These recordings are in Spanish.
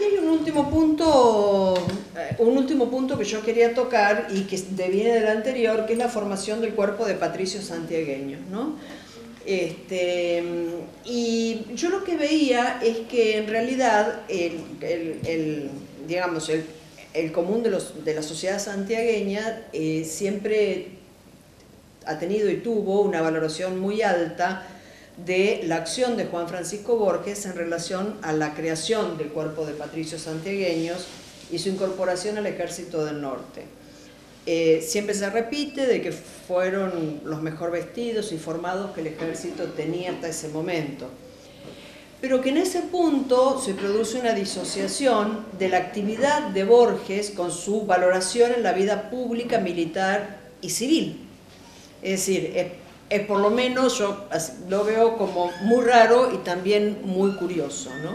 aquí hay un último punto, eh, un último punto que yo quería tocar y que deviene del anterior, que es la formación del cuerpo de patricios santiagueños, ¿no? Este, y yo lo que veía es que en realidad el, digamos, el, común de, los, de, la sociedad santiagueña eh, siempre ha tenido y tuvo una valoración muy alta de la acción de Juan Francisco Borges en relación a la creación del cuerpo de patricios santiagueños y su incorporación al ejército del norte. Eh, siempre se repite de que fueron los mejor vestidos y formados que el ejército tenía hasta ese momento. Pero que en ese punto se produce una disociación de la actividad de Borges con su valoración en la vida pública, militar y civil. Es decir, es, por lo menos yo lo veo como muy raro y también muy curioso. ¿no?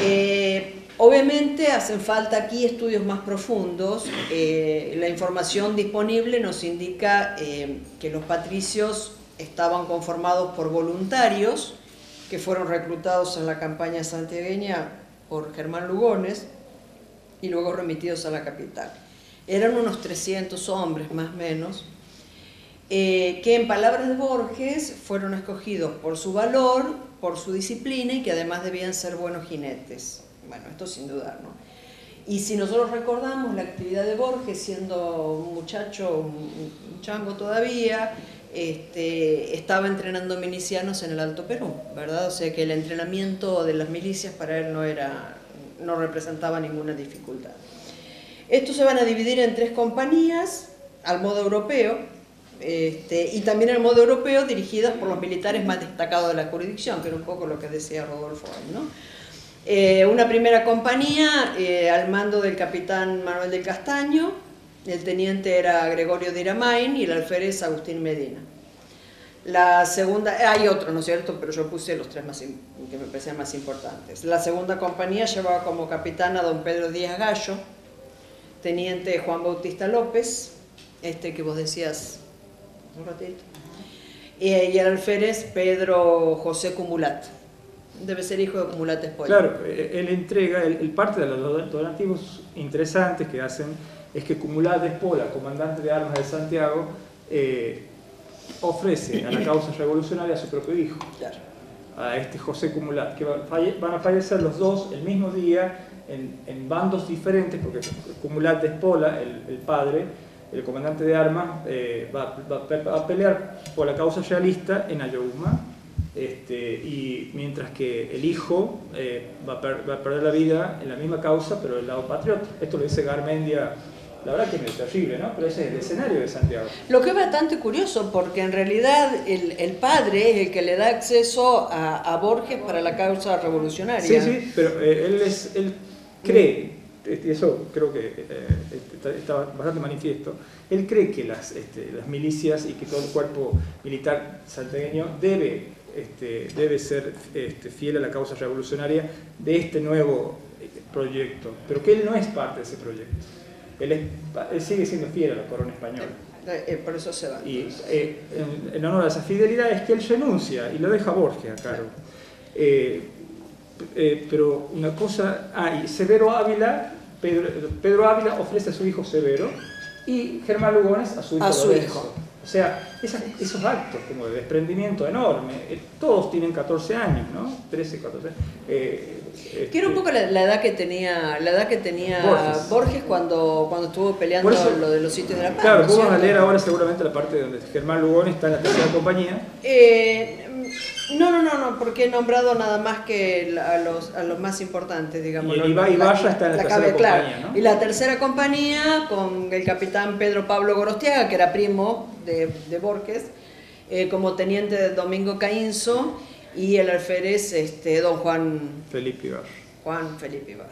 Eh, Obviamente hacen falta aquí estudios más profundos. Eh, la información disponible nos indica eh, que los patricios estaban conformados por voluntarios que fueron reclutados en la campaña santiagueña por Germán Lugones y luego remitidos a la capital. Eran unos 300 hombres más o menos, eh, que en palabras de Borges fueron escogidos por su valor, por su disciplina y que además debían ser buenos jinetes. Bueno, esto sin duda, ¿no? Y si nosotros recordamos la actividad de Borges, siendo un muchacho, un chango todavía, este, estaba entrenando milicianos en el Alto Perú, ¿verdad? O sea que el entrenamiento de las milicias para él no, era, no representaba ninguna dificultad. Estos se van a dividir en tres compañías, al modo europeo, este, y también al modo europeo dirigidas por los militares más destacados de la jurisdicción, que era un poco lo que decía Rodolfo, ¿no? Eh, una primera compañía eh, al mando del capitán Manuel del Castaño, el teniente era Gregorio de Iramain y el alférez Agustín Medina. La segunda, eh, hay otros, ¿no es cierto? Pero yo puse los tres más, que me parecían más importantes. La segunda compañía llevaba como capitán a don Pedro Díaz Gallo, teniente Juan Bautista López, este que vos decías un ratito, y el alférez Pedro José Cumulat. Debe ser hijo de Cumulate Spoiler. Claro, eh, él entrega, el, parte de los donativos interesantes que hacen es que Cumulate Espola, comandante de armas de Santiago, eh, ofrece a la causa revolucionaria a su propio hijo, a este José Cumulat, que van a fallecer los dos el mismo día en, bandos diferentes, porque Cumulat Espola, el, padre, el comandante de armas, eh, va, va, a pelear por la causa realista en Ayohuma este, y mientras que el hijo eh, va, a perder la vida en la misma causa, pero del lado patriota. Esto lo dice Garmendia, la verdad que es terrible, ¿no? Pero ese es el escenario de Santiago. Lo que es bastante curioso, porque en realidad el, padre es el que le da acceso a, Borges para la causa revolucionaria. Sí, sí, pero eh, él, es, él cree, y eso creo que eh, está, bastante manifiesto, él cree que las, este, las milicias y que todo el cuerpo militar santiagueño debe este, debe ser este, fiel a la causa revolucionaria de este nuevo eh, proyecto, pero que él no es parte de ese proyecto. Él, sigue siendo fiel a la corona española. Eh, eh, por eso se va. Y en, honor a esa fidelidad es que él renuncia y lo deja Borges a cargo. Pero una cosa, ah, Severo Ávila, Pedro, Ávila ofrece a su hijo Severo y Germán Lugones a su hijo. A su hijo. O sea, esos actos como de desprendimiento enorme, eh, todos tienen 14 años, ¿no? 13, 14. Eh, que era un poco la, edad que tenía, la edad que tenía Borges, cuando, cuando estuvo peleando lo de los sitios de la paz. Claro, vamos a leer ahora seguramente la parte donde Germán Lugón está en la tercera compañía. Eh, no, no, no, no, porque he nombrado nada más que a los, a los más importantes, digamos. Y, y Vaya está en la, tercera compañía, ¿no? Y la tercera compañía con el capitán Pedro Pablo Gorostiaga, que era primo de, de Borges, eh, como teniente de Domingo Caínzo, y el alférez este, don Juan... Felipe Ibar. Juan Felipe Ibar.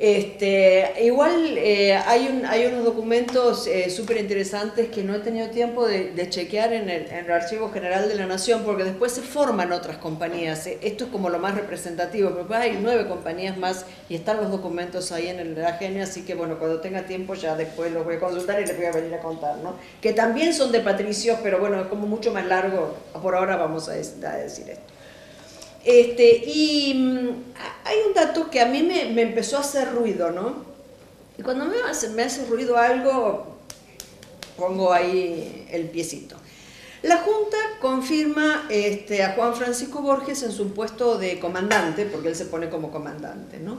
Este, igual eh, hay, un, hay unos documentos eh, súper interesantes que no he tenido tiempo de, chequear en el, en el, Archivo General de la Nación, porque después se forman otras compañías. Eh, esto es como lo más representativo, pero hay nueve compañías más y están los documentos ahí en el AGN, así que bueno, cuando tenga tiempo ya después los voy a consultar y les voy a venir a contar, ¿no? Que también son de patricios, pero bueno, es como mucho más largo. Por ahora vamos a, a decir esto. Este, y mm, hay un dato que a mí me, empezó a hacer ruido, ¿no? Y cuando me hace, me hace ruido algo, pongo ahí el piecito. La Junta confirma este, a Juan Francisco Borges en su puesto de comandante, porque él se pone como comandante, ¿no?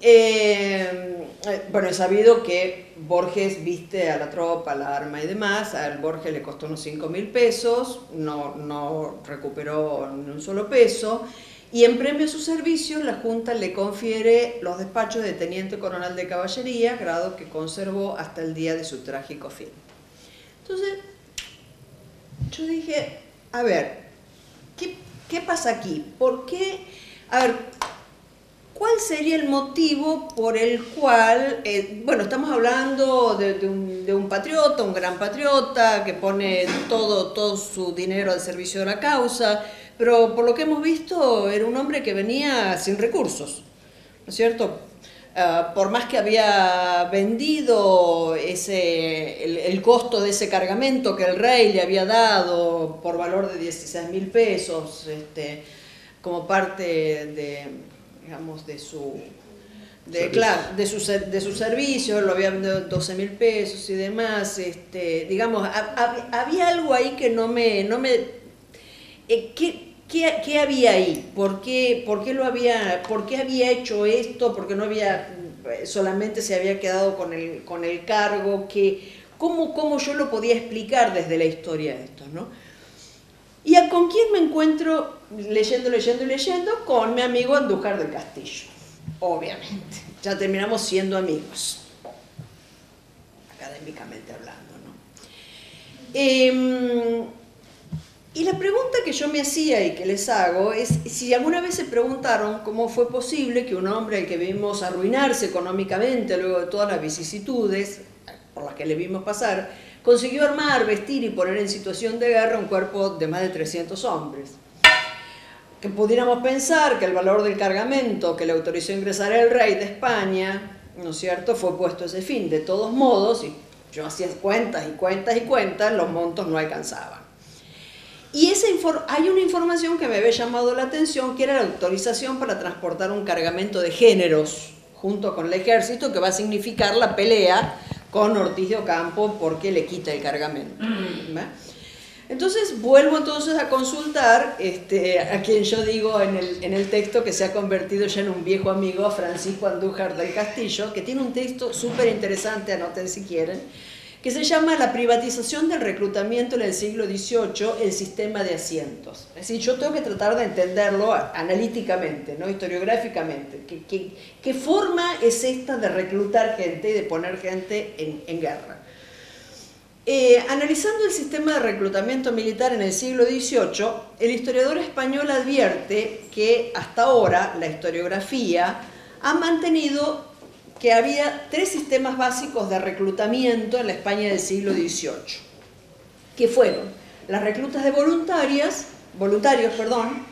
Eh, bueno, he sabido que Borges viste a la tropa, la arma y demás, al Borges le costó unos 5 mil pesos, no, no recuperó ni un solo peso, y en premio a su servicio la Junta le confiere los despachos de Teniente Coronel de Caballería, grado que conservó hasta el día de su trágico fin. Entonces, yo dije, a ver, ¿qué, qué pasa aquí? ¿Por qué? A ver, ¿Cuál sería el motivo por el cual, eh, bueno, estamos hablando de, un, patriota, un gran patriota, que pone todo, todo su dinero al servicio de la causa, pero por lo que hemos visto era un hombre que venía sin recursos, ¿no es cierto? Ah, por más que había vendido ese, el, costo de ese cargamento que el rey le había dado por valor de 16 mil pesos, este, como parte de digamos, de su, de, claro, de su, de su servicio, lo había vendido 12 mil pesos y demás, este, digamos, había algo ahí que no me, no me, eh, ¿qué, qué, había ahí? ¿Por qué, por qué lo había, por qué había hecho esto? ¿Por qué no había, solamente se había quedado con el, con el cargo? que ¿cómo, ¿Cómo yo lo podía explicar desde la historia de esto, no? ¿Y a con quién me encuentro leyendo, leyendo leyendo? Con mi amigo Andújar del Castillo, obviamente. Ya terminamos siendo amigos, académicamente hablando. ¿no? Em, y la pregunta que yo me hacía y que les hago es si alguna vez se preguntaron cómo fue posible que un hombre al que vimos arruinarse económicamente luego de todas las vicisitudes por las que le vimos pasar, consiguió armar, vestir y poner en situación de guerra un cuerpo de más de 300 hombres. Que pudiéramos pensar que el valor del cargamento que le autorizó ingresar el rey de España, ¿no es cierto?, fue puesto a ese fin. De todos modos, y yo hacía cuentas y cuentas y cuentas, los montos no alcanzaban. Y hay una información que me había llamado la atención, que era la autorización para transportar un cargamento de géneros junto con el ejército, que va a significar la pelea con Ortiz de Ocampo porque le quita el cargamento. Mm. Entonces vuelvo entonces a consultar este, a quien yo digo en el, en el, texto que se ha convertido ya en un viejo amigo, Francisco Andújar del Castillo, que tiene un texto súper interesante, anoten si quieren, que se llama La privatización del reclutamiento en el siglo XVIII, el sistema de asientos. Es decir, yo tengo que tratar de entenderlo analíticamente, ¿no? historiográficamente. ¿Qué, forma es esta de reclutar gente y de poner gente en, en guerra? Eh, analizando el sistema de reclutamiento militar en el siglo XVIII, el historiador español advierte que hasta ahora la historiografía ha mantenido que había tres sistemas básicos de reclutamiento en la España del siglo XVIII, que fueron las reclutas de voluntarias, voluntarios, perdón,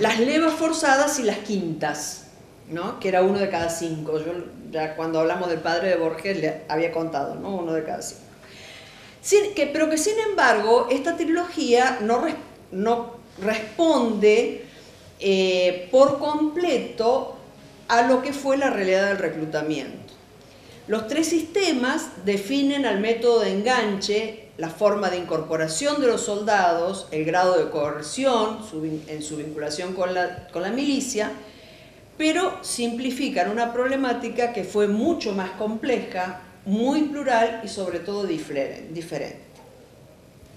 las levas forzadas y las quintas, ¿no? que era uno de cada cinco. Yo ya cuando hablamos del padre de Borges le había contado, ¿no? uno de cada cinco. que, pero que sin embargo esta trilogía no, no responde eh, por completo a lo que fue la realidad del reclutamiento. Los tres sistemas definen al método de enganche, la forma de incorporación de los soldados, el grado de coerción en su vinculación con la, milicia, pero simplifican una problemática que fue mucho más compleja, muy plural y sobre todo diferente.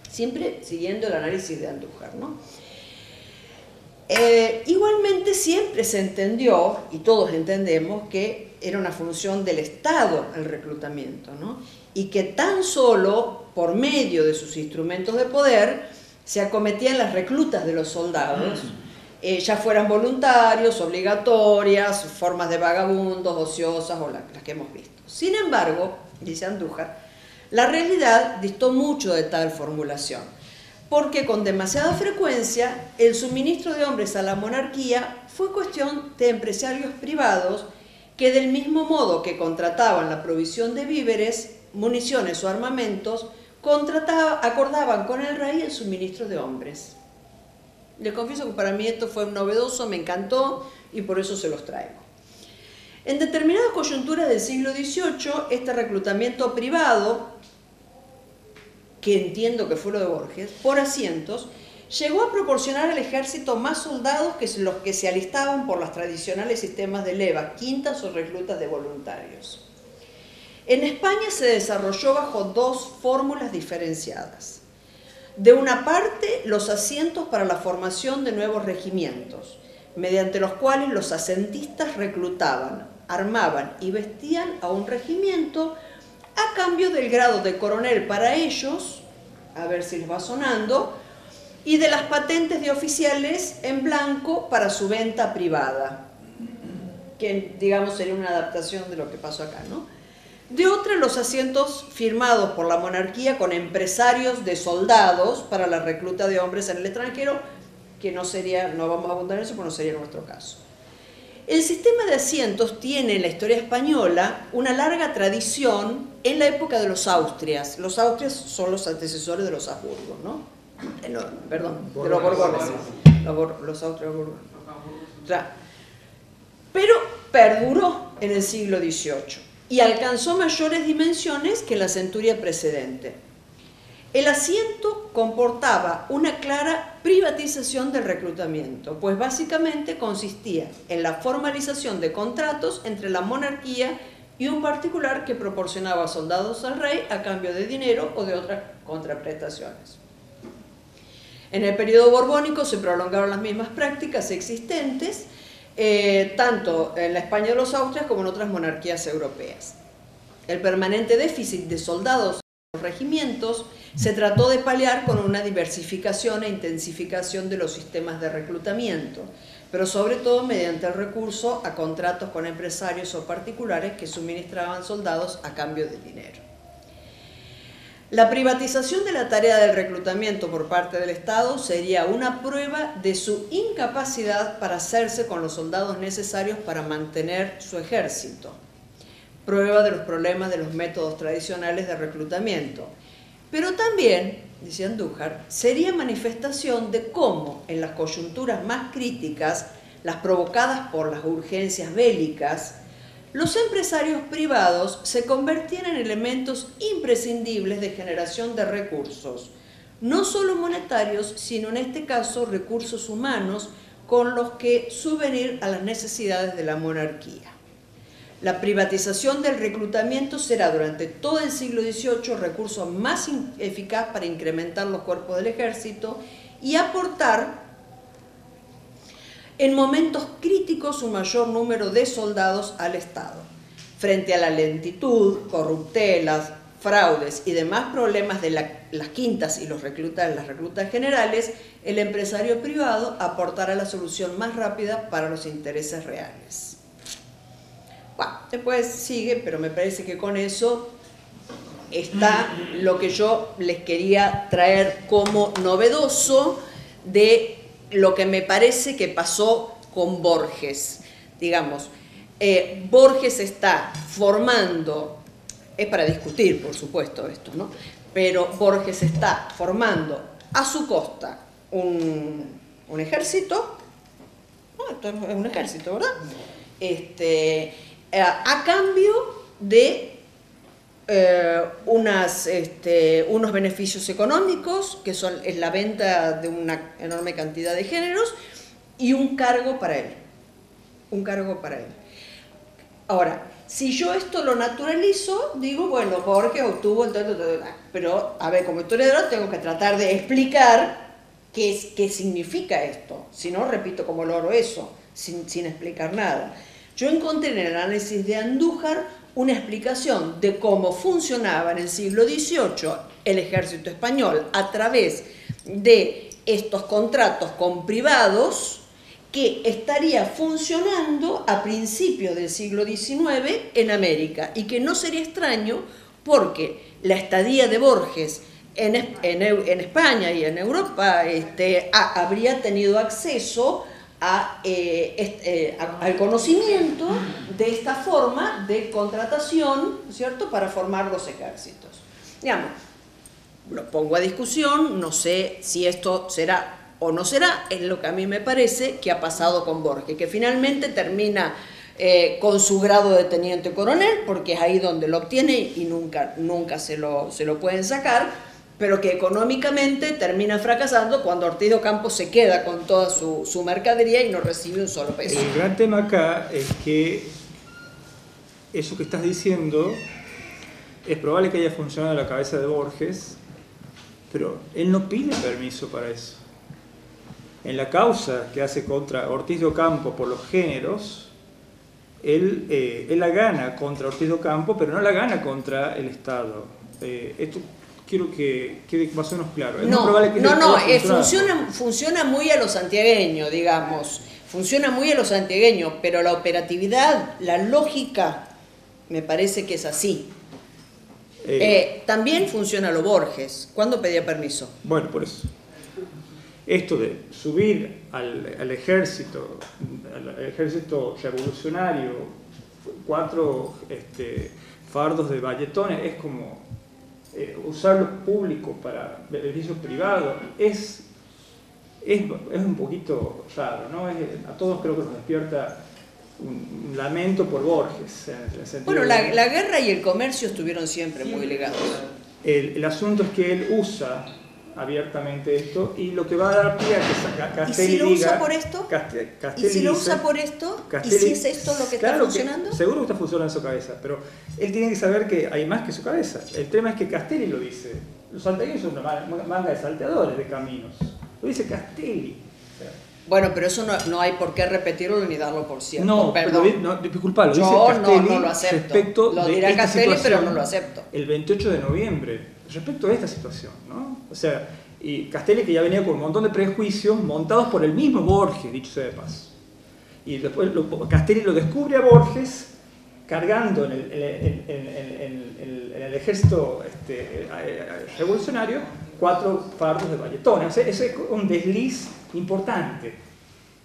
Siempre siguiendo el análisis de Andújar. ¿no? Eh, igualmente siempre se entendió, y todos entendemos, que era una función del Estado el reclutamiento, ¿no? y que tan solo por medio de sus instrumentos de poder se acometían las reclutas de los soldados, eh, ya fueran voluntarios, obligatorias, formas de vagabundos, ociosas o las que hemos visto. Sin embargo, dice Andújar, la realidad distó mucho de tal formulación porque con demasiada frecuencia el suministro de hombres a la monarquía fue cuestión de empresarios privados que del mismo modo que contrataban la provisión de víveres, municiones o armamentos, acordaban con el rey el suministro de hombres. Les confieso que para mí esto fue novedoso, me encantó y por eso se los traigo. En determinadas coyunturas del siglo XVIII, este reclutamiento privado, que entiendo que fue lo de Borges, por asientos, llegó a proporcionar al ejército más soldados que los que se alistaban por los tradicionales sistemas de leva, quintas o reclutas de voluntarios. En España se desarrolló bajo dos fórmulas diferenciadas. De una parte, los asientos para la formación de nuevos regimientos, mediante los cuales los asentistas reclutaban, armaban y vestían a un regimiento a cambio del grado de coronel para ellos, a ver si les va sonando, y de las patentes de oficiales en blanco para su venta privada, que digamos sería una adaptación de lo que pasó acá, ¿no? De otra, los asientos firmados por la monarquía con empresarios de soldados para la recluta de hombres en el extranjero, que no sería, no vamos a abundar en eso, pero no sería nuestro caso. El sistema de asientos tiene en la historia española una larga tradición en la época de los Austrias. Los Austrias son los antecesores de los Habsburgos, ¿no? Eh, perdón, de los Borgones. Los, los Austrias Pero perduró en el siglo XVIII y alcanzó mayores dimensiones que la centuria precedente. El asiento comportaba una clara privatización del reclutamiento, pues básicamente consistía en la formalización de contratos entre la monarquía y un particular que proporcionaba soldados al rey a cambio de dinero o de otras contraprestaciones. En el periodo borbónico se prolongaron las mismas prácticas existentes eh, tanto en la España de los Austrias como en otras monarquías europeas. El permanente déficit de soldados en los regimientos se trató de paliar con una diversificación e intensificación de los sistemas de reclutamiento, pero sobre todo mediante el recurso a contratos con empresarios o particulares que suministraban soldados a cambio de dinero. La privatización de la tarea del reclutamiento por parte del Estado sería una prueba de su incapacidad para hacerse con los soldados necesarios para mantener su ejército. Prueba de los problemas de los métodos tradicionales de reclutamiento. Pero también, dice Andújar, sería manifestación de cómo en las coyunturas más críticas, las provocadas por las urgencias bélicas, los empresarios privados se convertían en elementos imprescindibles de generación de recursos, no solo monetarios, sino en este caso recursos humanos con los que subvenir a las necesidades de la monarquía. La privatización del reclutamiento será durante todo el siglo XVIII el recurso más eficaz para incrementar los cuerpos del ejército y aportar en momentos críticos un mayor número de soldados al Estado. Frente a la lentitud, corruptelas, fraudes y demás problemas de las quintas y los reclutas, las reclutas generales, el empresario privado aportará la solución más rápida para los intereses reales. Bueno, después sigue, pero me parece que con eso está lo que yo les quería traer como novedoso de lo que me parece que pasó con Borges. Digamos, eh, Borges está formando, es para discutir por supuesto esto, ¿no? pero Borges está formando a su costa un, ejército, esto es un ejército, ¿verdad? Este, eh, a cambio de eh, este, unos beneficios económicos, que son, es la venta de una enorme cantidad de géneros, y un cargo para él. Un cargo para él. Ahora, si yo esto lo naturalizo, digo, bueno, porque obtuvo el... Pero, a ver, como historiador tengo que tratar de explicar qué, es, qué significa esto. Si no, repito como loro eso, sin, sin explicar nada. Yo encontré en el análisis de Andújar una explicación de cómo funcionaba en el siglo XVIII el ejército español a través de estos contratos con privados que estaría funcionando a principios del siglo XIX en América y que no sería extraño porque la estadía de Borges en, España y en Europa este, habría tenido acceso eh, eh, al conocimiento de esta forma de contratación, ¿cierto?, para formar los ejércitos. Digamos, lo pongo a discusión, no sé si esto será o no será, es lo que a mí me parece que ha pasado con Borges, que finalmente termina eh, con su grado de teniente coronel, porque es ahí donde lo obtiene y nunca, nunca se, lo, se lo pueden sacar, pero que económicamente termina fracasando cuando Ortiz de Campos se queda con toda su, su mercadería y no recibe un solo peso. El gran tema acá es que eso que estás diciendo es probable que haya funcionado en la cabeza de Borges, pero él no pide permiso para eso. En la causa que hace contra Ortiz de Ocampo por los géneros, él, eh, él la gana contra Ortiz de Ocampo, pero no la gana contra el Estado. Eh, esto quiero que quede más o menos claro. Es no, que no, no, eh, funciona, funciona muy a lo santiagueño, digamos. Funciona muy a lo santiagueño, pero la operatividad, la lógica, me parece que es así. también funciona a lo Borges. ¿Cuándo pedía permiso? Bueno, por eso esto de subir al, ejército, al ejército revolucionario, cuatro este, fardos de valletones, es como eh, usar los públicos para beneficios privados, es, es, un poquito raro, ¿no? a todos creo que nos despierta un, lamento por Borges. bueno, la, la, guerra y el comercio estuvieron siempre muy ligados. El, el asunto es que él usa abiertamente esto y lo que va a dar pie a que Castelli ¿Y si lo usa por esto? ¿Y si lo usa por esto? ¿Y si es esto lo que está funcionando? seguro que está funcionando en su cabeza, pero él tiene que saber que hay más que su cabeza. El tema es que Castelli lo dice. Los salteños son una manga de salteadores de caminos. Lo dice Castelli. Bueno, pero eso no, no, hay por qué repetirlo ni darlo por cierto. No, pero no, disculpa, lo dice Castelli no, lo acepto. lo dirá Castelli, pero no lo acepto. El 28 de noviembre respecto a esta situación. ¿no? O sea, y Castelli que ya venía con un montón de prejuicios montados por el mismo Borges, dicho sea de paso. Y después Castelli lo descubre a Borges cargando en el, en, el ejército este, revolucionario cuatro fardos de valletones. O sea, ese es un desliz importante,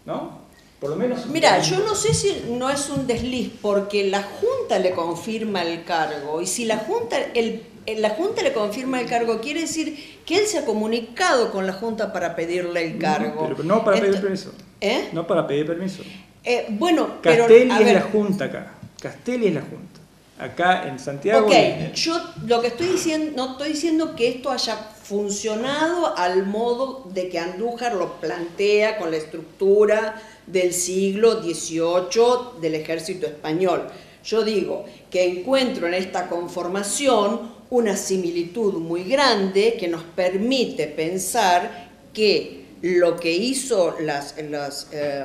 ¿no? Por lo menos. Mira, yo no sé si no es un desliz porque la Junta le confirma el cargo y si la Junta, el la Junta le confirma el cargo, quiere decir que él se ha comunicado con la Junta para pedirle el cargo. No, pero no para pedir permiso. ¿Eh? No para pedir permiso. Eh, bueno, Castelli es la Junta acá. Castelli es la Junta. Acá en Santiago. Ok, yo lo que estoy diciendo, no estoy diciendo que esto haya funcionado al modo de que Andújar lo plantea con la estructura del siglo XVIII del ejército español. Yo digo que encuentro en esta conformación una similitud muy grande que nos permite pensar que lo que hizo las, las, eh,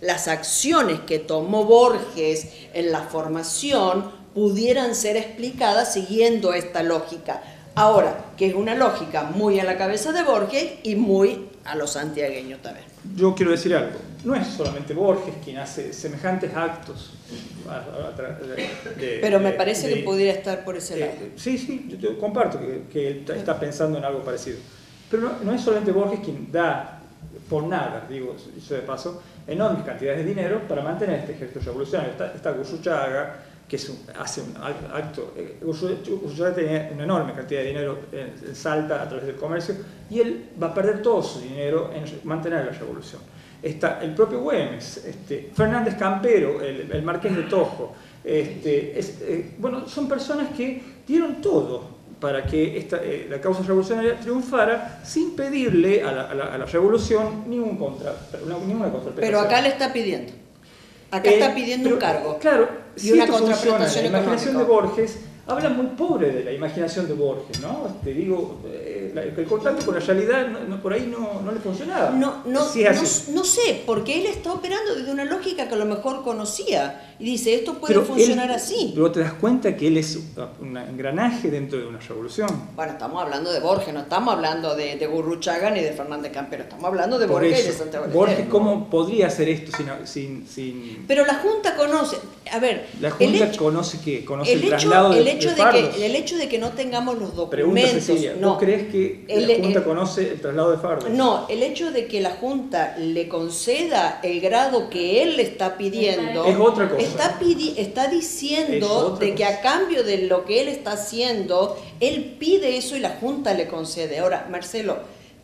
las acciones que tomó Borges en la formación pudieran ser explicadas siguiendo esta lógica. Ahora, que es una lógica muy a la cabeza de Borges y muy a los santiagueños también. Yo quiero decir algo, no es solamente Borges quien hace semejantes actos pero me parece que pudiera estar por ese lado. sí, sí, yo, comparto que, él está pensando en algo parecido. Pero no, es solamente Borges quien da por nada, digo eso de paso, enormes cantidades de dinero para mantener este ejército revolucionario. Está, está que hace un acto. Eh, Gurruchaga tenía una enorme cantidad de dinero en Salta a través del comercio y él va a perder todo su dinero en mantener la revolución está el propio Güemes, este, Fernández Campero, el, marqués de Tojo. Este, eh, bueno, son personas que dieron todo para que esta, eh, la causa revolucionaria triunfara sin pedirle a la, revolución ningún contra, ninguna Pero acá le está pidiendo. Acá está eh, pidiendo un cargo. Claro, y una contraprestación la imaginación de Borges habla muy pobre de la imaginación de Borges, ¿no? Te digo, eh, el contacto con la realidad por ahí no, no, le funcionaba. No, no, no, sé, porque él está operando desde una lógica que a lo mejor conocía y dice, esto puede funcionar así. Pero te das cuenta que él es un engranaje dentro de una revolución. Bueno, estamos hablando de Borges, no estamos hablando de, de Gurruchaga ni de Fernández Campero, estamos hablando de Borges y de Santiago Borges, ¿cómo podría hacer esto sin, sin, Pero la Junta conoce, a ver... La Junta conoce que conoce el, traslado el hecho de, que El hecho de que no tengamos los documentos... Pregunta no, crees que la Junta conoce el traslado de fardos? No, el hecho de que la Junta le conceda el grado que él le está pidiendo... Es otra cosa está, está diciendo de que a cambio de lo que él está haciendo, él pide eso y la Junta le concede. Ahora, Marcelo,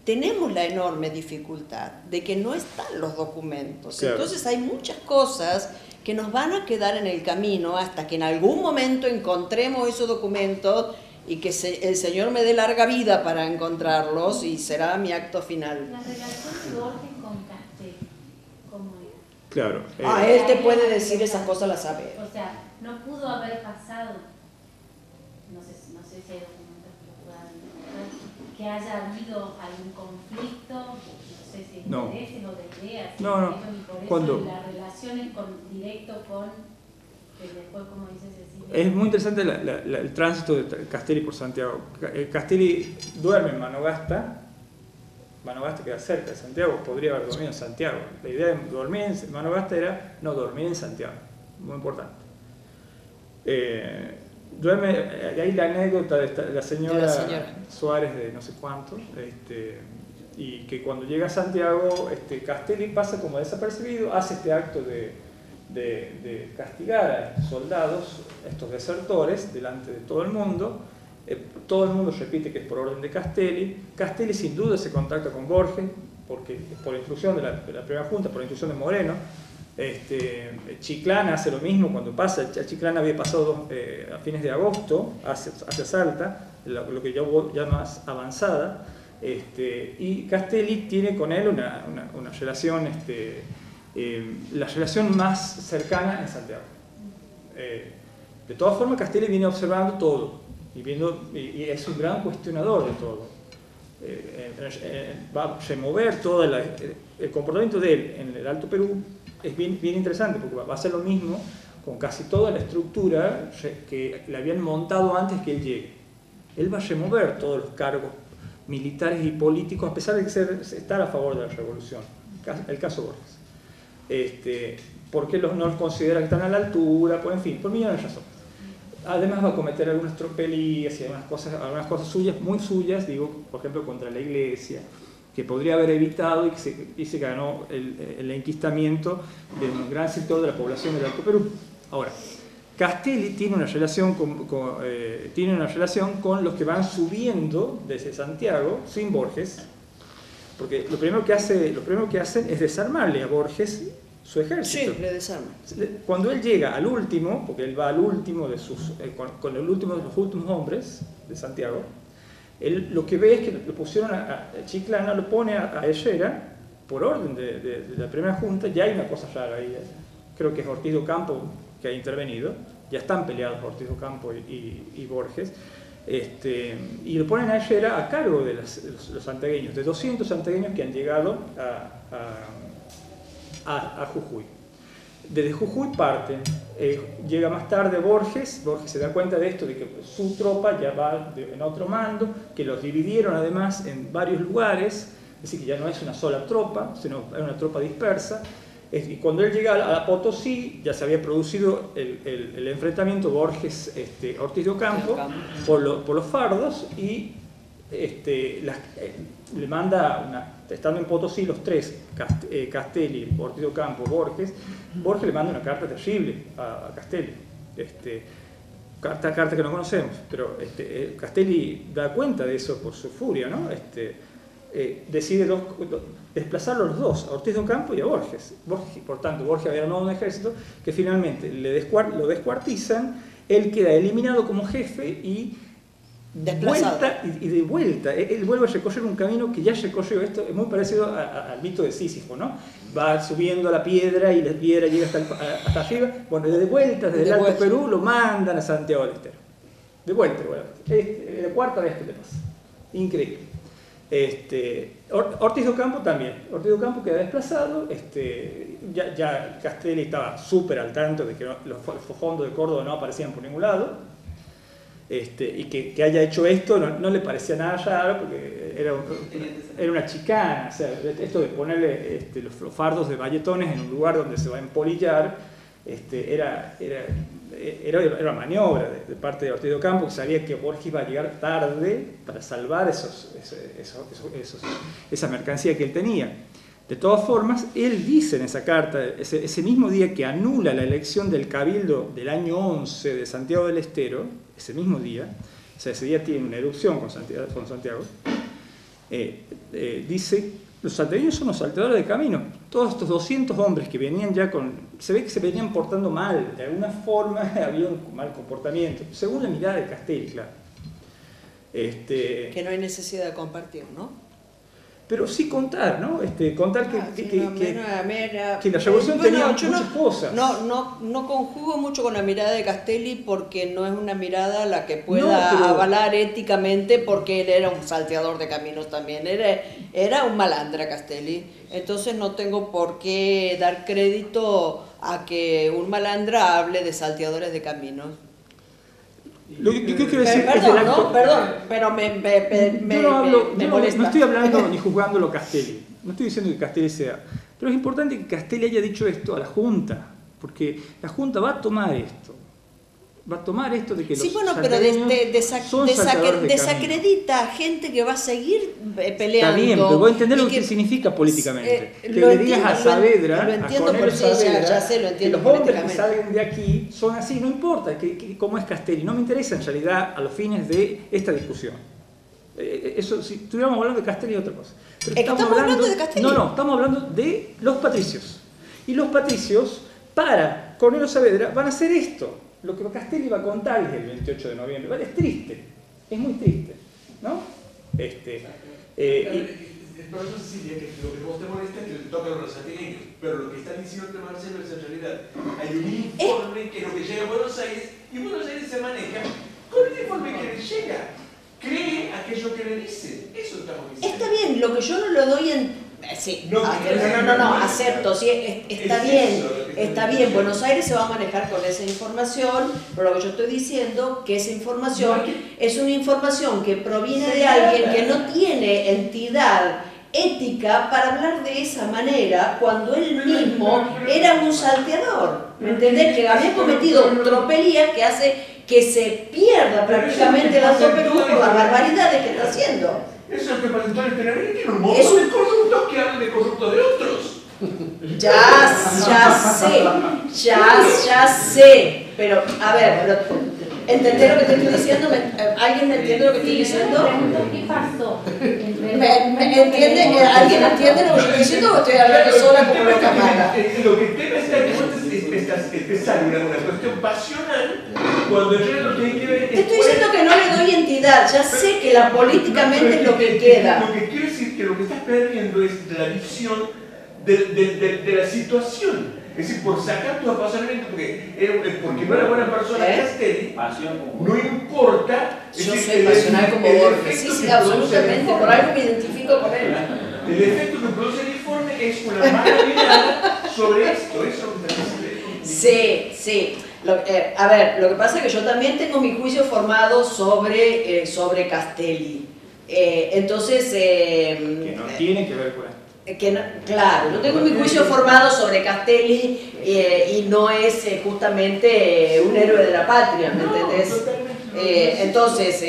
tenemos la enorme dificultad de que no están los documentos. Claro. Entonces hay muchas cosas que nos van a quedar en el camino hasta que en algún momento encontremos esos documentos y que se- el Señor me dé larga vida para encontrarlos y será mi acto final. La relación de Borges con Castelli, ¿cómo era? Claro. eh, Ah, él te puede decir esas cosas, las sabe. O sea, no pudo haber pasado, no sé, si- no sé si hay documentos que puedan que haya habido algún conflicto, no sé si No. de intereses o de ideas, No, no. y por eso Cuando- la relación es con, directo con, que después, como dice Cecilia, Es muy interesante la- la- la- el tránsito de Castelli por Santiago. Eh, Castelli duerme en Manogasta. Manogasta queda cerca de Santiago, podría haber dormido en Santiago. La idea de dormir en Manogasta era no dormir en Santiago, muy importante. Eh, duerme, eh, de ahí la anécdota de, esta- la, señora De la señora. Suárez de no sé cuánto, este, y que cuando llega a Santiago, este, Castelli pasa como desapercibido, hace este acto de, de- castigar a estos soldados, estos desertores, delante de todo el mundo. Eh, todo el mundo repite que es por orden de Castelli. Castelli sin duda se contacta con Borges, porque por instrucción de la, primera junta, por instrucción de Moreno. Este, Chiclana hace lo mismo cuando pasa. Ch- Chiclana había pasado eh, a fines de agosto hacia, hacia Salta, lo, que yo ya más avanzada. Este, y Castelli tiene con él una, una- una relación, este, eh, la relación más cercana en Santiago. Eh, de todas formas, Castelli viene observando todo y, viendo, y, y es un gran cuestionador de todo. Eh, va a remover todo la- eh, el comportamiento de él en el Alto Perú es bien, bien interesante porque va a hacer lo mismo con casi toda la estructura que le habían montado antes que él llegue. Él va a remover todos los cargos militares y políticos a pesar de ser- estar a favor de la revolución. El caso Borges. Este, ¿Por qué los, no los considera que están a la altura? Pues, en fin, por millones de razones. Además va a cometer algunas tropelías y algunas cosas, algunas cosas suyas, muy suyas, digo, por ejemplo, contra la iglesia, que podría haber evitado y que se, y se ganó el, el enquistamiento de un gran sector de la población del Alto Perú. Ahora, Castelli tiene una relación con, con, eh, tiene una relación con los que van subiendo desde Santiago, sin Borges, porque lo primero que, hace, lo primero que hacen es desarmarle a Borges su ejército. Sí, le desarma. Cuando él llega al último, porque él va al último de sus, eh, con, con el último de los últimos hombres de Santiago, él lo que ve es que lo pusieron a, a Chiclana, lo pone a, a Herrera por orden de, de- de la primera junta, ya hay una cosa rara ahí, eh. creo que es Ortiz Campo que ha intervenido, ya están peleados Ortiz de Campo y, y- y Borges, este, y lo ponen a a cargo de, las- los, los santiagueños, de 200 santiagueños que han llegado a- a, a, a Jujuy. Desde Jujuy parten, eh, llega más tarde Borges, Borges se da cuenta de esto, de que su tropa ya va de- en otro mando, que los dividieron además en varios lugares, es decir, que ya no es una sola tropa, sino es una tropa dispersa. Y cuando él llega a la Potosí, ya se había producido el, el- el enfrentamiento Borges este, Ortiz de Ocampo por, lo- por los fardos y este, las- eh, le manda, una, estando en Potosí los tres, Cast- eh, Castelli, Ortiz de Ocampo, Borges, Borges le manda una carta terrible a, a Castelli. Este, carta, carta que no conocemos, pero este, eh, Castelli da cuenta de eso por su furia, ¿no? Este, eh, decide desplazarlo a los dos, a Ortiz de Ocampo y a Borges. Borges. Por tanto, Borges había armado un ejército que finalmente le lo descuartizan, él queda eliminado como jefe y Desplazado. vuelta y, de vuelta. Él, él vuelve a recorrer un camino que ya recorrió esto, es muy parecido a- a- al mito de Sísifo, ¿no? Va subiendo la piedra y la piedra llega hasta, el- a- hasta arriba. Bueno, de vuelta, desde De el Alto. Perú, lo mandan a Santiago del Estero. De vuelta, bueno. La cuarta vez que le pasa. Increíble. Este, Or- Ortiz Ocampo también. Ortiz Ocampo queda desplazado. Este, ya, ya Castelli estaba súper al tanto de que los fo- los fondos de Córdoba no aparecían por ningún lado. Este, y que, que haya hecho esto no, le parecía nada raro porque era, era una chicana. O sea, esto de ponerle este, los, fardos de valletones en un lugar donde se va a empolillar este, era, era, era, era una maniobra de, parte de Ortiz de sabía que Borges iba a llegar tarde para salvar esa mercancía que él tenía. De todas formas, él dice en esa carta, ese, ese mismo día que anula la elección del Cabildo del año 11 de Santiago del Estero, ese mismo día, o sea, ese día tiene una erupción con Santiago, con Santiago eh, eh, dice, los salteños son los salteadores de camino. Todos estos 200 hombres que venían ya con, se ve que se venían portando mal, de alguna forma había un mal comportamiento, según la mirada de Castelli, claro. Este, que no hay necesidad de compartir, ¿no? Pero sí contar, ¿no? Este, contar que, que, la revolución tenía muchas cosas. No, no, no conjugo mucho con la mirada de Castelli porque no es una mirada la que pueda avalar éticamente porque él era un salteador de caminos también, era, era un malandra Castelli, entonces no tengo por qué dar crédito a que un malandra hable de salteadores de caminos. Lo que, quiero decir perdón, no, perdón, pero me, me, no, hablo, no, estoy hablando ni juzgándolo a Castelli, no estoy diciendo que Castelli sea, pero es importante que Castelli haya dicho esto a la Junta, porque la Junta va a tomar esto, va a tomar esto de que sí, los bueno, pero desacredita a gente que va a seguir eh, peleando. Está bien, pero voy a entender lo que, significa políticamente. Eh, que le digas a Saavedra, lo entiendo, a Saavedra, ya, sé, lo entiendo que los hombres que salen de aquí son así, no importa que, cómo es Castelli, no me interesa en realidad a los fines de esta discusión. Eh, eso, si estuviéramos hablando de Castelli es otra cosa. estamos, hablando, de Castelli. No, no, estamos hablando de los patricios. Y los patricios, para Cornelio Saavedra, van a hacer esto lo que Castelli va a contar el 28 de noviembre. ¿vale? Es triste, es muy triste, ¿no? Este, eh, el profesor Cecilia, que lo que vos te molesta es que le tocan los santiagueños, pero lo que está diciendo Marcelo es en realidad, hay un informe que es lo que llega a Buenos Aires y Buenos Aires se maneja con el informe que le llega. Cree aquello que le dice. Eso estamos diciendo. Está bien, lo que yo no lo doy en eh, sí, no, no, no, no, acepto, sí, está bien, está bien, Buenos Aires se va a manejar con esa información, pero lo que yo estoy diciendo, que esa información es una información que proviene de alguien que no tiene entidad ética para hablar de esa manera cuando él mismo era un salteador, ¿me entendés? Que había cometido tropelía que hace que se pierda prácticamente la Perú por las barbaridades que está haciendo. Eso es que presentó el Tenerife tiene un montón de corruptos que hablan de corruptos de otros. Ya, ya sé, ya, ya sé. Pero, a ver, pero, ¿entendés lo que te estoy diciendo? Eh, ¿Alguien me entiende lo que estoy diciendo? ¿Qué pasó? ¿Me, entiende? Eh, ¿Alguien entiende lo que estoy diciendo o estoy hablando sola como una cámara? Lo que está es que una, una cuestión pasional cuando yo lo que quiero Te estoy diciendo que no le doy entidad, ya sé que la políticamente es lo que queda. Lo que quiero decir que lo que estás perdiendo es la visión de, de, de, la situación. Es decir, por sacar tu apasionamiento, porque, porque no era buena persona ¿Eh? Castelli, no importa. Yo soy pasional como Borges. Sí, sí, absolutamente. Por algo me identifico con él. El efecto que produce el informe es una mala mirada sobre esto. Eso Sí, sí. Eh, a ver, lo que pasa es que yo también tengo mi juicio formado sobre, eh, sobre Castelli. Eh, entonces... que no tiene que ver con esto. Que claro, yo tengo mi juicio formado sobre Castelli y no es justamente un héroe de la patria, ¿me entendés? entonces,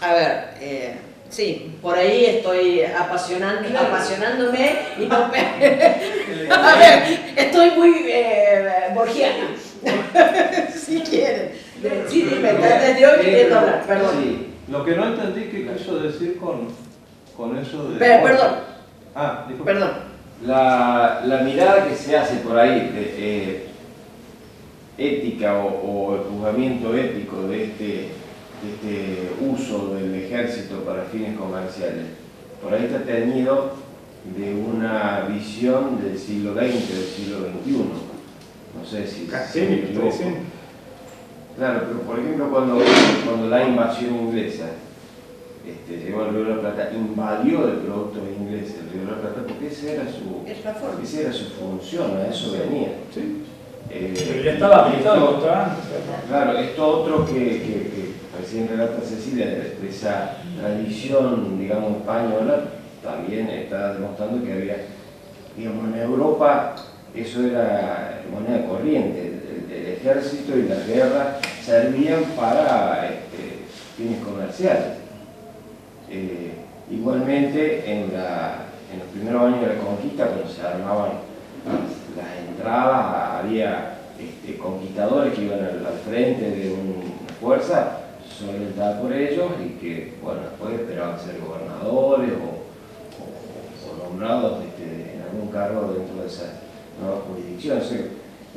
a ver... Sí, por ahí estoy apasionando, apasionándome y no A ver, estoy muy eh, borgiana, si quieren. Sí, dime, desde hoy queriendo hablar, perdón. Sí, lo que no entendí que quiso decir con, con eso de... Pero, perdón. Ah, Perdón. La, la, mirada que se hace por ahí de eh, ética o, o el juzgamiento ético de este este uso del ejército para fines comerciales, por ahí está teñido de una visión del siglo XX, del siglo XXI. No sé si, se me equivoco. Claro, pero por ejemplo cuando, cuando la invasión inglesa este, llegó al Río de la Plata, invadió el producto inglés el Río de la Plata porque esa era su, esa era su función, a eso venía. ¿Sí? Eh, pero ya estaba habilitado Claro, esto otro que, que recién relata Cecilia, de, esa tradición, digamos, española, también está demostrando que había, digamos, en Europa eso era moneda corriente, el, ejército y las guerras servían para este, fines comerciales. Eh, igualmente, en, los primeros años de la conquista, cuando se armaban las, entradas, había este, conquistadores que iban al frente de una fuerza solventada por ellos y que, bueno, después esperaban ser gobernadores o, o- o nombrados este, en algún cargo dentro de esa nueva jurisdicción. O sea,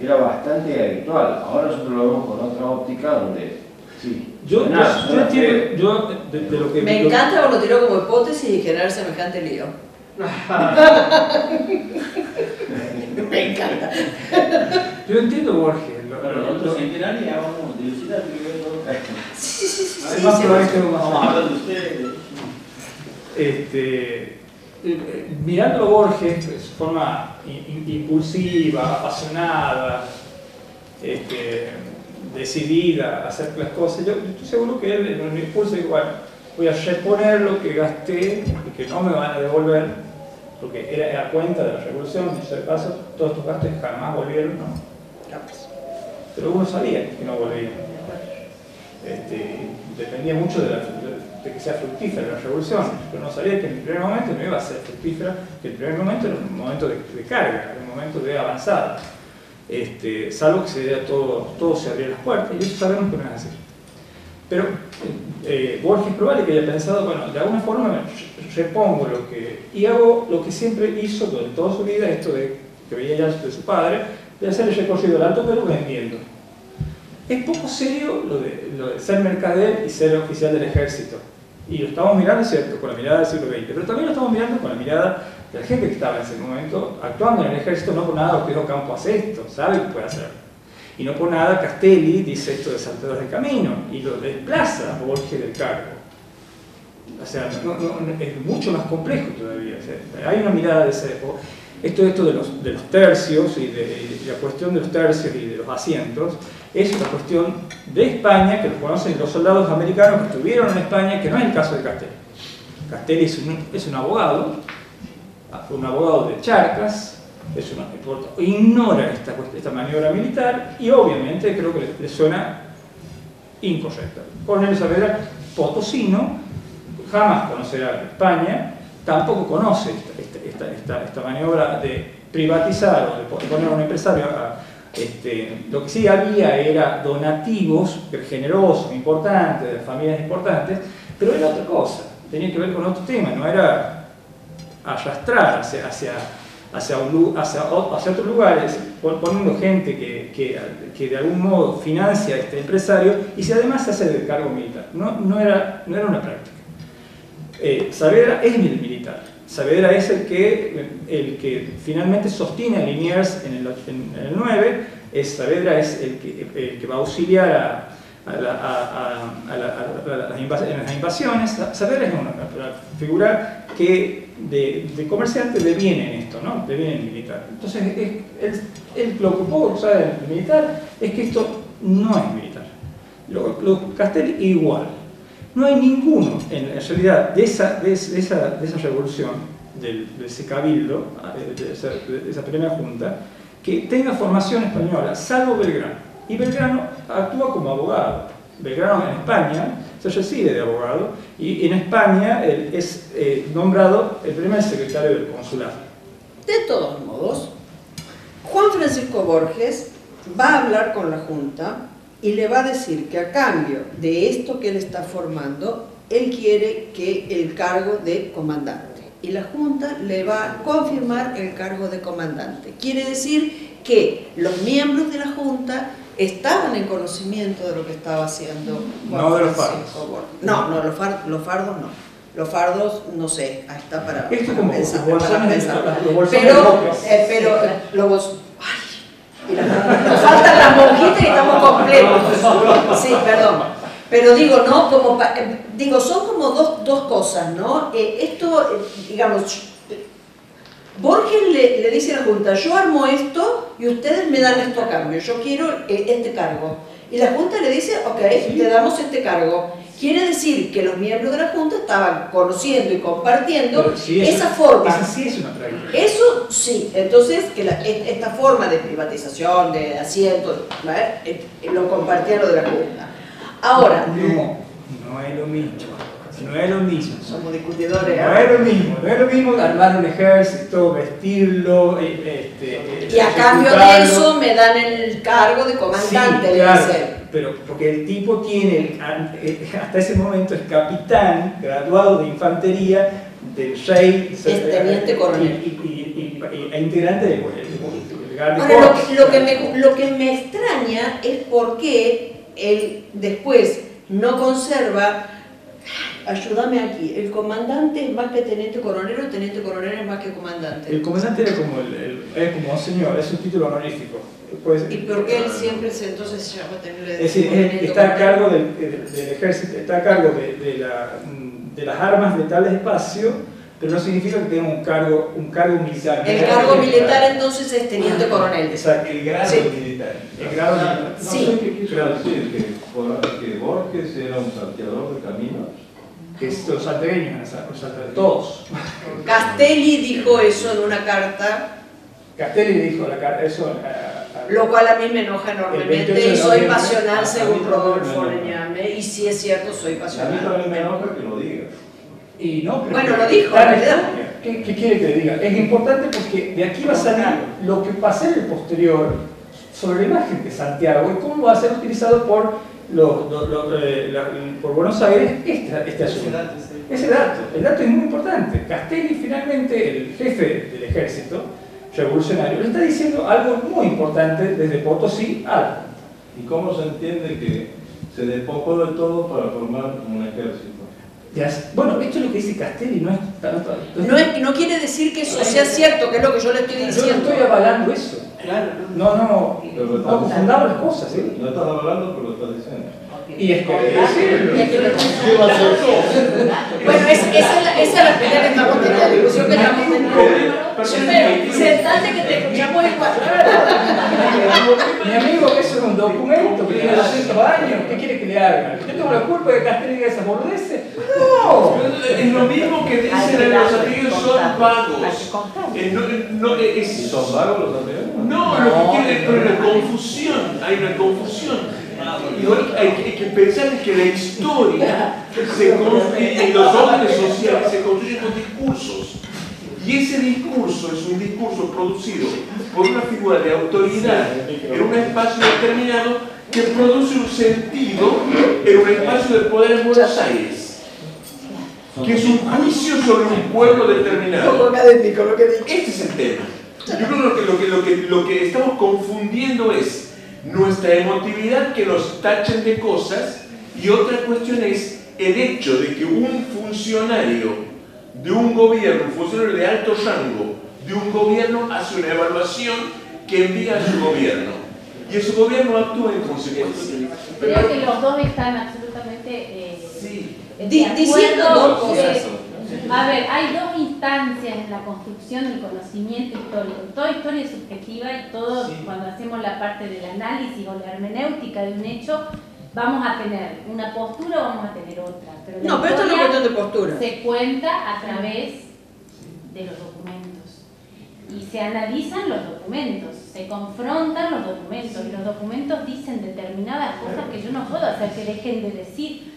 era bastante habitual. Ahora nosotros lo vemos con otra óptica donde, sí, Yo, yo- de, de lo que... Me lo- encanta cuando tiró como hipótesis y generar semejante lío. Me encanta. Yo entiendo, Borges. lo- Pero nosotros lo- en vamos primero. Sí, sí, sí, sí. es más sí, probable sí. que- Vamos a hablar de ustedes. este, eh, mirando a Borges de forma in- impulsiva, apasionada, este, decidida a hacer las cosas, yo, yo estoy seguro que él en un impulso dijo, bueno, voy a reponer lo que gasté y que no me van a devolver, porque era, era cuenta de la revolución, dicho de paso, todos estos gastos jamás volvieron, ¿no? pero uno sabía que no volvían. Este, dependía mucho de, que sea fructífera la revolución, pero no sabía que en el primer momento no iba a ser fructífera, que el primer momento era un momento de, de carga, era un momento de avanzada. Este, salvo que se diera todo, todo se abriera las puertas, y eso sabemos que no es así. Pero eh, Borges es probable que haya pensado, bueno, de alguna forma repongo lo que. y hago lo que siempre hizo durante toda su vida, esto de que veía ya de su padre, de hacer el recorrido alto pero vendiendo. Es poco serio lo de, lo de ser mercader y ser oficial del ejército. Y lo estamos mirando, es cierto, con la mirada del siglo XX, pero también lo estamos mirando con la mirada de la gente que estaba en ese momento actuando en el ejército, no por nada Ortega Campo hace esto, sabe que puede hacer. Y no por nada Castelli dice esto de saltadores del camino y lo desplaza a Borges del cargo. O sea, no- no- es mucho más complejo todavía. o sea, hay una mirada de ese esto, esto de, los, de los tercios y de, y la cuestión de los tercios y de los asientos es una cuestión de España que lo conocen los soldados americanos que estuvieron en España, que no es el caso de Castelli. Castelli es un, es un abogado, fue un abogado de Charcas, es una, ignora esta, esta maniobra militar y obviamente creo que le, suena incorrecta. Cornelio Saavedra, potosino, jamás conocerá España, tampoco conoce esta, esta- esta- esta- maniobra de privatizar o de po- poner a un empresario a, este, lo que sí había era donativos generosos, importantes, de familias importantes, pero era otra cosa, tenía que ver con otro tema, no era arrastrar hacia, hacia, hacia, otros lugares, pon- poniendo gente que, que, que de algún modo financia a este empresario y si además se hace del cargo militar. No, no, era, no era una práctica. Eh, Saavedra es mil- militar. Saavedra es el que, el que finalmente sostiene a Liniers en el, en- en el 9. Es, Saavedra es el que, el va a auxiliar a, a la- a- a- a la- a la- a las invasiones. Saavedra es una, figura que de, de comerciante deviene en esto, ¿no? deviene en militar. Entonces, es- él, lo que puedo usar en militar es que esto no es militar. Lo, lo Castelli igual. No hay ninguno, en realidad, de esa, de esa, de esa, de esa revolución, de ese cabildo, eh, de esa, de esa primera junta, que tenga formación española, salvo Belgrano. Y Belgrano actúa como abogado. Belgrano en España se recibe de abogado y en España es eh, nombrado el primer secretario del consulado. De todos modos, Juan Francisco Borges va a hablar con la Junta y le va a decir que a cambio de esto que él está formando, él quiere que el cargo de comandante. Y la Junta le va a confirmar el cargo de comandante. Quiere decir que los miembros de la Junta estaban en conocimiento de lo que estaba haciendo Juan No de los Francisco fardos. Borges. No, no, los, far- los fardos no. Los fardos, no sé, ahí está para, Esto para como pensar, los para pensar. los bolsones de Pero, eh, pero los nos faltan las monjitas y estamos completos. Sí, perdón. Pero digo, no, como eh, digo, son como dos, dos cosas, ¿no? Eh, esto, eh, digamos, Borges le, le dice a la Junta, yo armo esto y ustedes me dan esto a cambio, yo quiero eh, este cargo. Y la Junta le dice, ok, te damos este cargo. Quiere decir que los miembros de la Junta estaban conociendo y compartiendo eso- esa forma. Esa sí es una práctica. Eso sí, entonces que la- e- esta forma de privatización, de asientos, ¿vale? Eh, eh, lo compartía lo de la Junta. Ahora, No, no es lo mismo. No es lo mismo. Somos discutidores. No ¿eh? es lo mismo, no es lo mismo armar un ejército, vestirlo, este, Y a cambio de eso me dan el cargo de comandante, Sí, le claro, dicen. Pero porque el tipo tiene, hasta ese momento es capitán, graduado de infantería del rey, Es teniente coronel. y, y- y- y- y- e integrante del de lo que, lo, que me, lo que me extraña es por qué él después no conserva. Ayúdame aquí, ¿el comandante es más que teniente coronel o teniente coronel es más que comandante? El comandante era como el, el- es como un señor, es un título honorífico. Pues, ¿Y por qué él siempre se, entonces se llama tener es decir, que está a cargo del, del- del ejército, está a cargo de, de la- de las armas de tal espacio, pero no significa que tenga un cargo, un cargo militar. El cargo militar entonces es teniente coronel. Exacto. El grado Sí. militar. El grado militar. No Sí. sé qué quiso decir, que, que Borges era un salteador de caminos. Que es los salteños, todos. Castelli dijo eso en una carta, Castelli dijo la carta, eso a- a- lo cual a mí me enoja enormemente 28 de y soy pasional según Rodolfo. Leñame, y si es cierto, soy A mí pasional. también me enoja que lo diga. Y no, pero Bueno, lo dijo, historia. ¿Qué, qué quiere que le diga? Es importante porque de aquí va a salir lo que pasa en el posterior sobre la imagen de Santiago y cómo va a ser utilizado por, los, eh, la- por Buenos Aires este, este asunto. Ese dato, el dato es muy importante. Castelli finalmente, el jefe del ejército revolucionario, le está diciendo algo muy importante desde Potosí a ¿Y cómo se entiende que se despojó de todo para formar un ejército? Bueno, esto es lo que dice Castelli, no es tanto. No, quiere decir que eso sea cierto, que es lo que yo le estoy Yo no diciendo. estoy avalando eso. No, no, Pero no estamos- confundamos las cosas, ¿sí? No estás hablando, pero lo estás diciendo. Y es que decirlo. Bueno, es- esa, es la, esa es la pelea que estamos teniendo, la discusión que estamos teniendo. Pero, sentate que te escuchamos igual. Mi amigo, eso es un documento que tiene 200 años. ¿Qué quiere que le haga? ¿Yo tengo la culpa de que Castelli diga esas boludeces? No. Es lo mismo que dicen en los antiguos son vagos. Eh, no, eh, no, eh, ¿Y es- son vagos los? No, lo que quiere es una confusión, hay una confusión. Hay, que- hay que pensar que la historia se construye, y los órdenes sociales se construyen con discursos. Y ese discurso es un discurso producido por una figura de autoridad en un espacio determinado que produce un sentido en un espacio de poder en Buenos Aires. Que es un juicio sobre un pueblo determinado. Este es el tema. Yo creo que lo que, lo que, lo que estamos confundiendo es nuestra emotividad que nos tachen de cosas y otra cuestión es el hecho de que un funcionario de un gobierno, un funcionario de alto rango de un gobierno hace una evaluación que envía a su gobierno y ese gobierno actúa en consecuencia. Creo que los dos están absolutamente eh, Sí. de diciendo acuerdo dos cosas. que- a ver, hay dos instancias en la construcción del conocimiento histórico. Toda historia es subjetiva y todo, cuando hacemos la parte del análisis o la hermenéutica de un hecho, vamos a tener una postura o vamos a tener otra. Pero No, pero esto es una historia cuestión de postura. se cuenta a través de los documentos. Y se analizan los documentos, se confrontan los documentos, y los documentos dicen determinadas cosas que yo no puedo hacer que dejen de decir.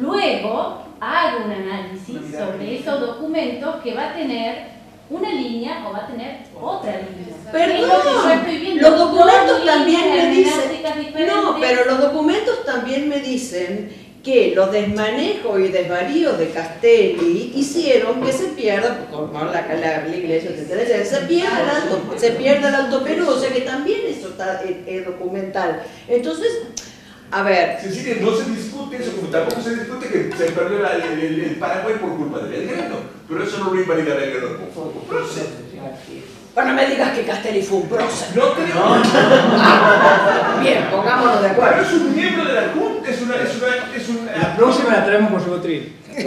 Luego hago un análisis sobre esos documentos que va a tener una línea o va a tener otra línea. Perdón, lo que yo estoy viendo. los documentos también me dicen. No, pero los documentos también me dicen que los desmanejos y desvaríos de Castelli hicieron que se pierda, como la, la, la iglesia, etcétera, etcétera, se pierda el alto, se pierda el alto Perú, o sea que también eso está eh, eh, documental. Entonces, a ver, Cecilia, no se discute eso, como tampoco se discute que se perdió la- el, el- el Paraguay por culpa de Belgrano, pero eso no lo invalida Belgrano como como prócer. Bueno, no me digas que Castelli fue un prócer. No creo. Bien, pongámonos de Pero acuerdo. es un miembro de la Junta, es una. Es una, es una La próxima la traemos con ribotril.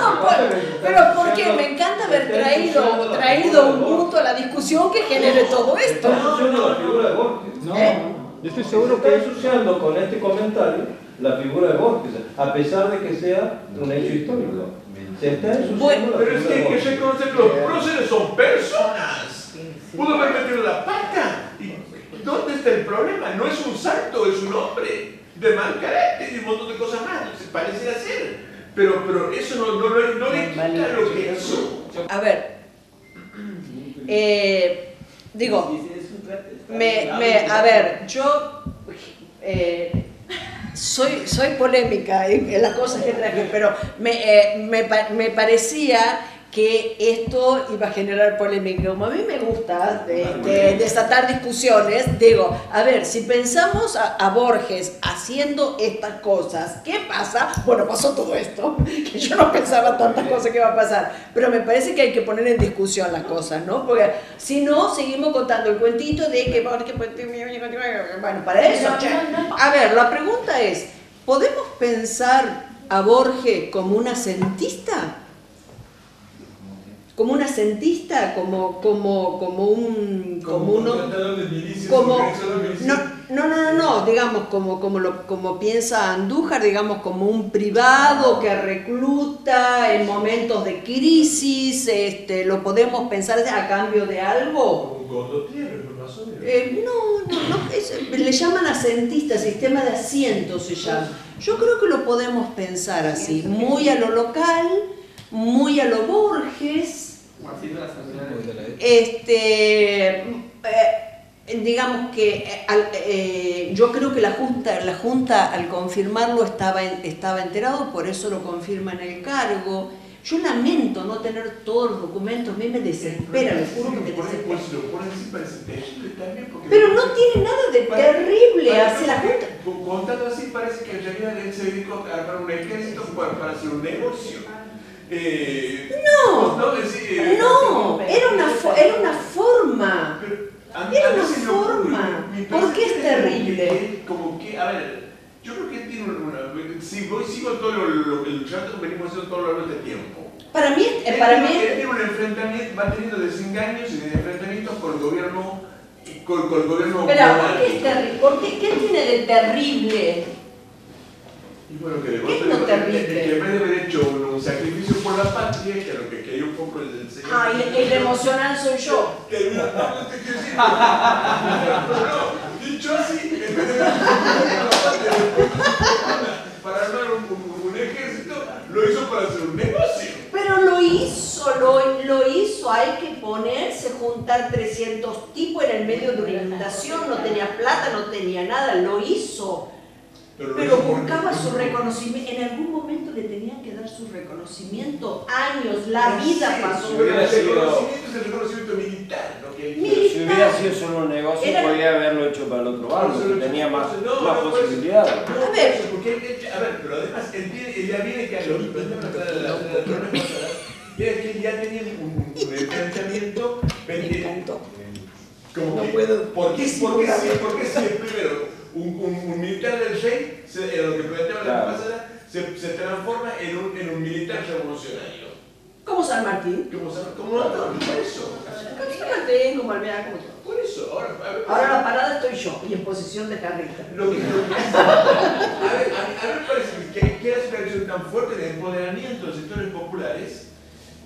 No, por- pero porque me encanta haber traído, traído un punto a la discusión que genere todo esto. Está asociando la figura de Borges. No, ¿Eh? yo estoy Está seguro que asociando con este comentario la figura de Borges, a pesar de que sea un hecho histórico. Se está Bueno, Pero es que que Borges. reconocer que los próceres son personas. Pudo haber metido la pata. ¿Y dónde está el problema? No es un santo, es un hombre. de mal carácter y un montón de cosas más, se pareciera ser. Pero, pero eso no, no, no, no le quita lo que hizo. A ver, eh, digo, me, me- a ver, yo eh, soy, soy polémica en, las cosas que traje, pero me, eh, me, me parecía que esto iba a generar polémica. Como a mí me gusta de- de- desatar discusiones, digo, a ver, si pensamos a, a Borges haciendo estas cosas, ¿qué pasa? Bueno, pasó todo esto, que yo no pensaba tantas cosas que iba a pasar, pero me parece que hay que poner en discusión las cosas, ¿no? Porque si no, seguimos contando el cuentito de que Borges... Bueno, para eso... A ver, la pregunta es, ¿podemos pensar a Borges como un asentista? Como un asentista, como, como, como un... Como, uno, tratador de milicias, como no, no, no, no, no, digamos como, como, lo, como piensa Andújar, digamos como un privado que recluta en momentos de crisis, este, lo podemos pensar a cambio de algo. Eh, no, no, no, es- le llaman asentista, sistema de asientos se llama. Yo creo que lo podemos pensar así, muy a lo local, muy a lo Borges, este, eh, digamos que eh, eh, yo creo que la junta, la junta al confirmarlo estaba, estaba enterado, por eso lo confirma en el cargo. Yo lamento no tener todos los documentos, a mí me desespera, les juro que me desespera. Pero no tiene nada de terrible hacer la junta. con- Contando así parece que en realidad él se dedicó a armar un ejército para, para hacer un negocio. Eh, No. no, es decir, eh, No, era una, era una forma. pero mí- Era una forma. me ¿Por qué es como terrible? que- Como que, a ver, yo creo que tiene una. Si voy, sigo todo lo, lo, el relato que venimos haciendo todo lo largo de este tiempo. Para mí, eh, para mí tiene un enfrentamiento, va teniendo desengaños y enfrentamientos con el gobierno, con, con el gobierno Espera, ¿por qué es terrible? ¿Por qué, ¿Qué tiene de terrible? Y bueno, que de ¿Qué golpe es lo de- terrible? que en vez de haber hecho un, sacrificio por la patria, que lo que quería un poco el, el señor. Ah, y el emocional soy yo. Que no, no, no te quiero decir. Pero no, dicho así, en vez de haber para armar un, un- un ejército, lo hizo para hacer un negocio. Pero lo hizo, lo, lo hizo. Hay que ponerse, juntar 300 tipos en el medio de una inundación. No tenía plata, no tenía nada. Lo hizo. Pero porque- buscaba su reconocimiento. En algún momento le tenían que dar su reconocimiento. Años, la vida Sí, pasó. El hubiera sido- reconocimiento es el reconocimiento militar, ¿no? Que Mi- Pero si hubiera sido solo un negocio, Era- podía haberlo hecho para el otro bando, que tenía más, No, más no, pues, posibilidades. No, A ver. eso, porque a ver, pero además él, tiene, él ya viene que a lo mismo, la, la, la, la, es que ya tenía un, un enfrentamiento Me pendiente. Como No que, puedo ¿Por qué, por qué, si, por qué si primero un, un, un militar del rey, se, en lo que planteaba la Claro. pasada, se, se transforma en un, en un militar revolucionario? Como San Martín. ¿Cómo se ¿Cómo no? Por eso. Como San Martín, como Alvear, como todo. Por eso. Ahora, a ver, Ahora la parada estoy yo y en posición de carreta. Lo que, lo que- a, ver, a, mí, a mí me parece que, que es una acción tan fuerte de empoderamiento de los sectores populares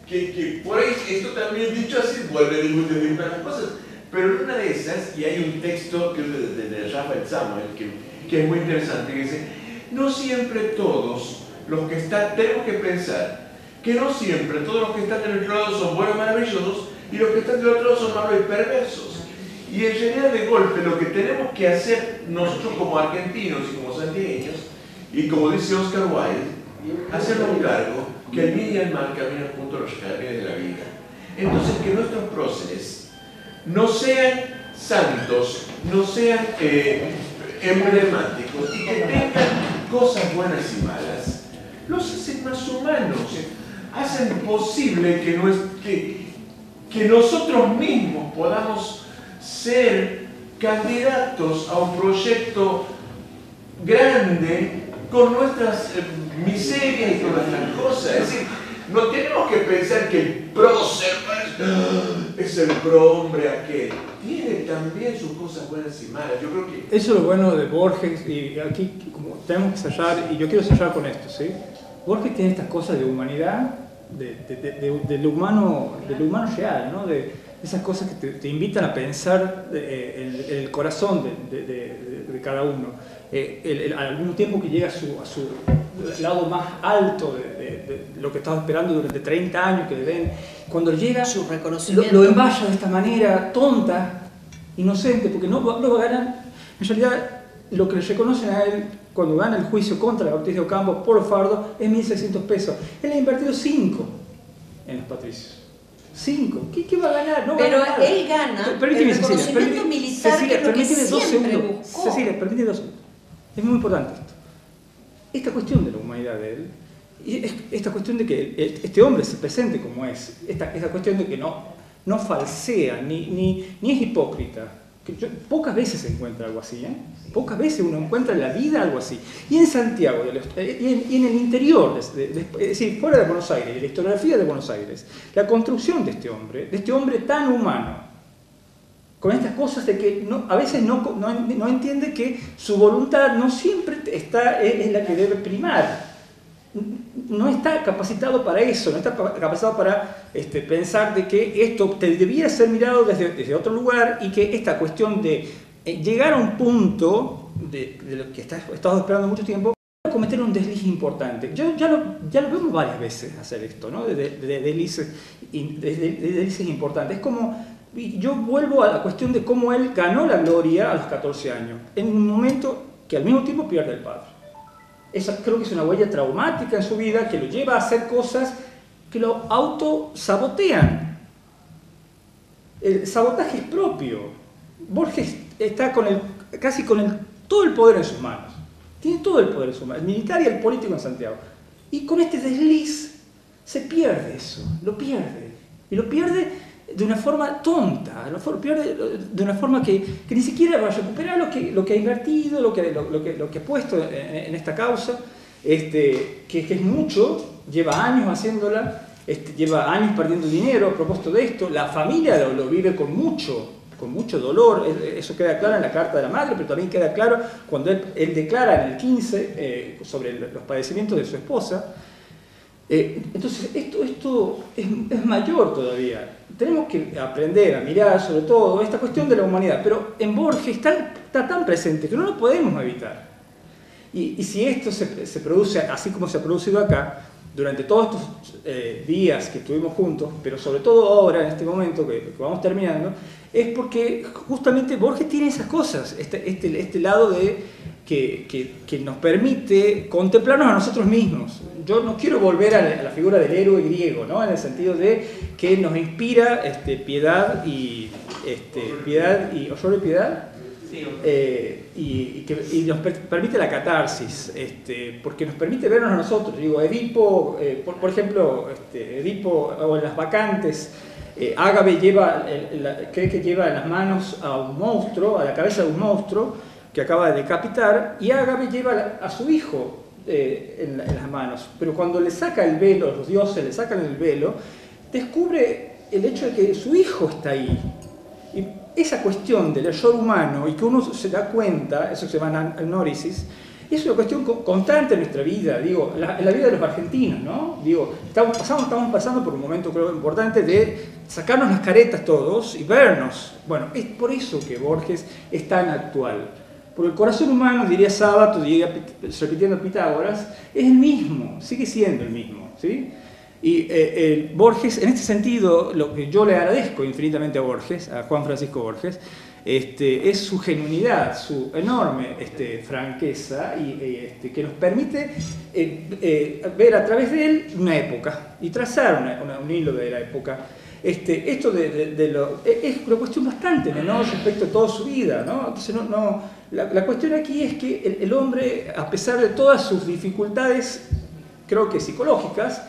que, que por ahí, esto también dicho así, vuelve a discutir las cosas. Pero en una de esas, y hay un texto que es de, de, Rafael Samuel, que, que es muy interesante, que dice, no siempre todos los que están, tenemos que pensar que no siempre todos los que están del otro lado son buenos, maravillosos, y los que están del otro lado son malos y perversos. Y en realidad de golpe lo que tenemos que hacer nosotros como argentinos y como santiagueños, y como dice Oscar Wilde, hacernos un cargo que el bien y el mal caminan junto a los jardines de la vida. Entonces que nuestros próceres no sean santos, no sean eh, emblemáticos y que tengan cosas buenas y malas, los hacen más humanos, hacen posible que, no que, nosotros mismos podamos ser candidatos a un proyecto grande con nuestras eh, miserias y con nuestras cosas. No tenemos que pensar que el prócer ¡ah! es el pro-hombre aquel. Tiene también sus cosas buenas y malas. Yo creo que Eso es lo bueno de Borges, y aquí como tenemos que cerrar, y yo quiero cerrar con esto, ¿sí? Borges tiene estas cosas de humanidad, de, de, de- lo, humano, de humano real, ¿no? De esas cosas que te, te invitan a pensar eh, el, el corazón de, cada uno. eh, al mismo tiempo que llega a su, a su lado más alto de- lo que estaba esperando durante 30 años que le den, cuando llega Su lo, reconocimiento. lo envaya de esta manera tonta, inocente, porque no, va- no va a ganar, en realidad lo que le reconocen a él cuando gana el juicio contra Ortiz de Ocampo por fardo es 1.600 pesos. Él ha invertido 5 en los patricios. 5. ¿Qué, qué va a ganar? No Pero gana nada. él gana Per- permíteme, el Cecilia, reconocimiento permí- militar, Cecilia, que es lo que dos siempre segundos. buscó. Cecilia, permíteme dos segundos. Es muy importante esto. Esta cuestión de la humanidad de él, y es- esta cuestión de que este hombre se presente como es, esta, esta cuestión de que no, no falsea, ni, ni, ni es hipócrita. Yo- pocas veces se encuentra algo así, ¿eh? Pocas veces uno encuentra en la vida algo así. Y en Santiago, de eh, y, en, y en el interior, de- de- es decir, fuera de Buenos Aires, la historiografía de Buenos Aires, la construcción de este hombre, de este hombre tan humano, con estas cosas de que no- a veces no, no, no entiende que su voluntad no siempre está, es, es la que debe primar. No está capacitado para eso, no está pa- capacitado para este, pensar de que esto te debía ser mirado desde, desde otro lugar y que esta cuestión de eh, llegar a un punto de, de lo que está, he estado esperando mucho tiempo, cometer un desliz importante. Yo ya lo, ya lo vemos varias veces hacer esto, ¿no? De, de- de importantes. Es como, yo vuelvo a la cuestión de cómo él ganó la gloria a los 14 años, en un momento que al mismo tiempo pierde el padre. Esa creo que es una huella traumática en su vida que lo lleva a hacer cosas que lo autosabotean. El sabotaje es propio. Borges está con el, casi con el, todo el poder en sus manos. Tiene todo el poder en sus manos, el militar y el político en Santiago. Y con este desliz se pierde eso, lo pierde. Y lo pierde de una forma tonta, de una forma que, ni siquiera va a recuperar lo que, ha invertido, lo que, ha puesto en, esta causa, este, que, es mucho, lleva años haciéndola, este, lleva años perdiendo dinero a propósito de esto, la familia lo, vive con mucho, con mucho dolor, eso queda claro en la carta de la madre, pero también queda claro cuando él, declara en el 15 eh, sobre los padecimientos de su esposa. Eh, entonces, esto, esto es, es mayor todavía. Tenemos que aprender a mirar sobre todo esta cuestión de la humanidad, pero en Borges está, tan presente que no lo podemos evitar. Y, si esto se, produce así como se ha producido acá, durante todos estos eh, días que estuvimos juntos, pero sobre todo ahora, en este momento que, que vamos terminando, es porque justamente Borges tiene esas cosas, este, este, este lado de que, que- que nos permite contemplarnos a nosotros mismos. Yo no quiero volver a la, a la figura del héroe griego, ¿no? en el sentido de que nos inspira este, piedad y este, piedad y y piedad, eh, y, y que y nos per- permite la catarsis, este, porque nos permite vernos a nosotros. Digo, Edipo, eh, por, por ejemplo, este, Edipo o en las vacantes, eh, Ágave lleva, el- la- cree que lleva en las manos a un monstruo, a la cabeza de un monstruo que acaba de decapitar, y Ágave lleva a, la- su hijo eh, en, la- en las manos. Pero cuando le saca el velo, los dioses le sacan el velo, descubre el hecho de que su hijo está ahí. Y esa cuestión del error humano y que uno se da cuenta, eso se llama anórisis, es una cuestión co- constante en nuestra vida, digo, la- en la vida de los argentinos, ¿no? Digo, estamos pasando, estamos pasando por un momento creo importante de sacarnos las caretas todos y vernos. Bueno, es por eso que Borges es tan actual. Porque el corazón humano, diría Sábato, diría, Pit- repitiendo Pitágoras, es el mismo, sigue siendo el mismo, ¿sí? Y eh, Borges, en este sentido, lo que yo le agradezco infinitamente a Borges, a Juan Francisco Borges, este, es su genuinidad, su enorme este, franqueza, y, eh, este, que nos permite eh, ver a través de él una época y trazar un hilo de la época. Esto de, de- de lo, es es una cuestión bastante menor respecto a toda su vida. ¿no? Entonces, no- la, la cuestión aquí es que el, el hombre, a pesar de todas sus dificultades, creo que psicológicas,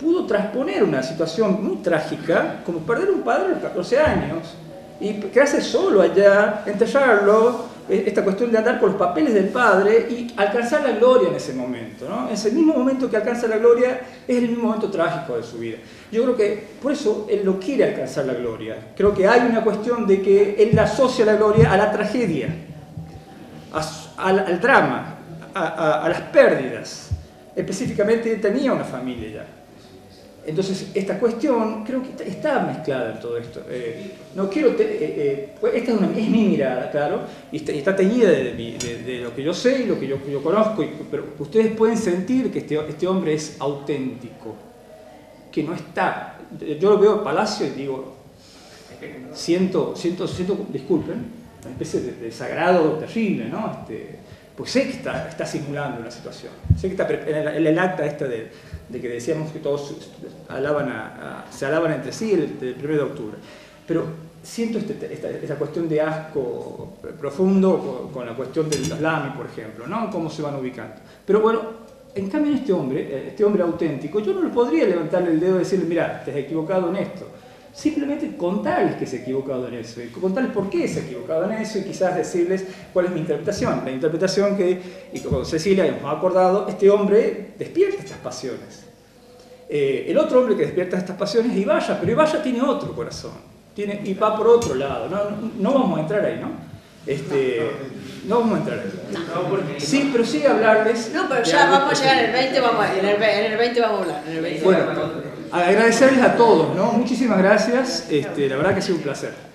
pudo transponer una situación muy trágica, como perder un padre a los 14 años, y quedarse solo allá, enterrarlo, eh, esta cuestión de andar con los papeles del padre y alcanzar la gloria en ese momento. ¿no? Ese mismo momento que alcanza la gloria es el mismo momento trágico de su vida. Yo creo que por eso él no quiere alcanzar la gloria. Creo que hay una cuestión de que él asocia la gloria a la tragedia, al, drama, a, las pérdidas. Específicamente tenía una familia ya. Entonces, esta cuestión creo que está, mezclada en todo esto. Eh, no quiero te- eh, eh, pues esta es, una- es mi mirada, claro, y está, teñida de, lo que yo sé y lo que yo, conozco, pero ustedes pueden sentir que este, este hombre es auténtico, que no está. Yo lo veo en Palacio y digo, siento, siento, siento, disculpen, una especie de desagrado terrible, ¿no? Este, pues sé que está, está simulando una situación. Sé que está en el, acta esta de, de que decíamos que todos alaban a- a- se alaban entre sí el, el 1 de octubre. Pero siento este- esta, esta cuestión de asco profundo con, la cuestión del Islami, por ejemplo, ¿no? Cómo se van ubicando. Pero bueno, en cambio en este hombre, eh, este hombre auténtico, yo no le podría levantarle el dedo y decirle, mira, te has equivocado en esto. Simplemente contarles que se ha equivocado en eso, y contarles por qué se ha equivocado en eso y quizás decirles cuál es mi interpretación. La interpretación que, y con Cecilia hemos acordado, este hombre despierta estas pasiones. Eh, el otro hombre que despierta estas pasiones es Ibaya, pero Ibaya tiene otro corazón, tiene, y va por otro lado. No, no, no vamos a entrar ahí, ¿no? Este, no vamos a entrar ahí. Sí, pero sí hablarles. No, pero ya vamos a llegar en el 20, vamos a, en el, en el 20 vamos a hablar. En el 20. Bueno, agradecerles a todos, ¿no? Muchísimas gracias. Este, la verdad que ha sido un placer.